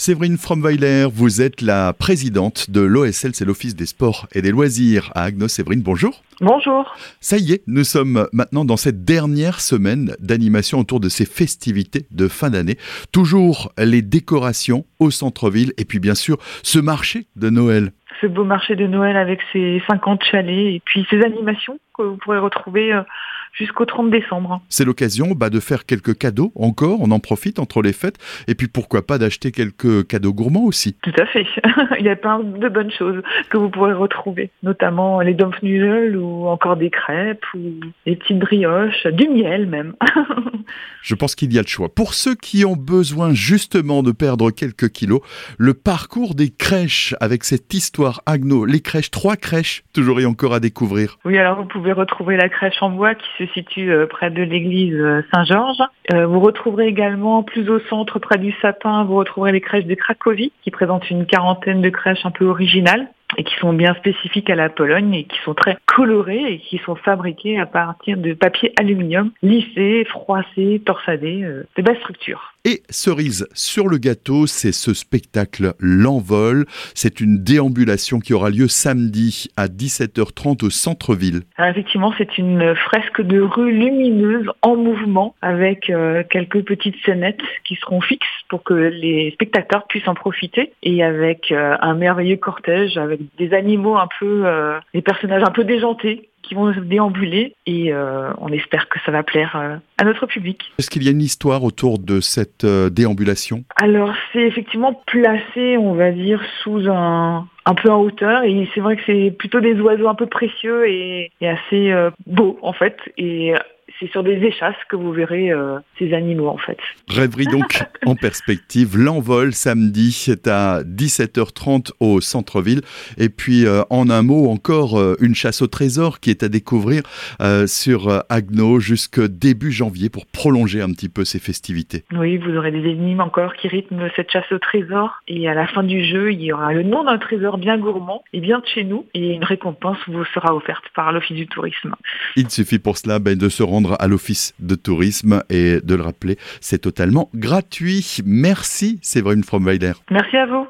Séverine Fromweiler, vous êtes la présidente de l'OSL, c'est l'Office des sports et des loisirs à Agnos. Séverine, bonjour. Bonjour. Ça y est, nous sommes maintenant dans cette dernière semaine d'animation autour de ces festivités de fin d'année. Toujours les décorations au centre-ville et puis bien sûr ce marché de Noël. Ce beau marché de Noël avec ses 50 chalets et puis ces animations que vous pourrez retrouver euh, jusqu'au 30 décembre. C'est l'occasion bah, de faire quelques cadeaux encore, on en profite entre les fêtes, et puis pourquoi pas d'acheter quelques cadeaux gourmands aussi. Tout à fait, il y a plein de bonnes choses que vous pourrez retrouver, notamment les Dampfnudeln ou encore des crêpes ou des petites brioches, du miel même. Je pense qu'il y a le choix. Pour ceux qui ont besoin justement de perdre quelques kilos, le parcours des crèches avec cette histoire Agno, les crèches, trois crèches, toujours et encore à découvrir. Oui, alors vous pouvez retrouver la crèche en bois qui se situe euh, près de l'église euh, Saint-Georges. Euh, vous retrouverez également plus au centre, près du sapin, vous retrouverez les crèches de Cracovie qui présentent une quarantaine de crèches un peu originales et qui sont bien spécifiques à la Pologne et qui sont très colorées et qui sont fabriquées à partir de papier aluminium lissé, froissé, torsadé, de belles structures. Et cerise sur le gâteau, c'est ce spectacle L'Envol. C'est une déambulation qui aura lieu samedi à 17h30 au centre-ville. Effectivement, c'est une fresque de rue lumineuse en mouvement avec euh, quelques petites scénettes qui seront fixes pour que les spectateurs puissent en profiter et avec euh, un merveilleux cortège avec des animaux un peu, euh, des personnages un peu déjantés qui vont déambuler et euh, on espère que ça va plaire euh, à notre public. Est-ce qu'il y a une histoire autour de cette déambulation? Alors c'est effectivement placé, on va dire, sous un, un peu en hauteur et c'est vrai que c'est plutôt des oiseaux un peu précieux et, et assez beaux en fait et c'est sur des échasses que vous verrez euh, ces animaux en fait. Rêverie donc en perspective. L'envol samedi, c'est à 17h30 au centre-ville. Et puis euh, en un mot encore, euh, une chasse au trésor qui est à découvrir sur Agno jusqu'à début janvier pour prolonger un petit peu ces festivités. Oui, vous aurez des énigmes encore qui rythment cette chasse au trésor. Et à la fin du jeu, il y aura le nom d'un trésor bien gourmand et bien de chez nous. Et une récompense vous sera offerte par l'Office du tourisme. Il suffit pour cela ben, de se à l'Office de tourisme et de le rappeler, c'est totalement gratuit. Merci Séverine Fromweiler. Merci à vous.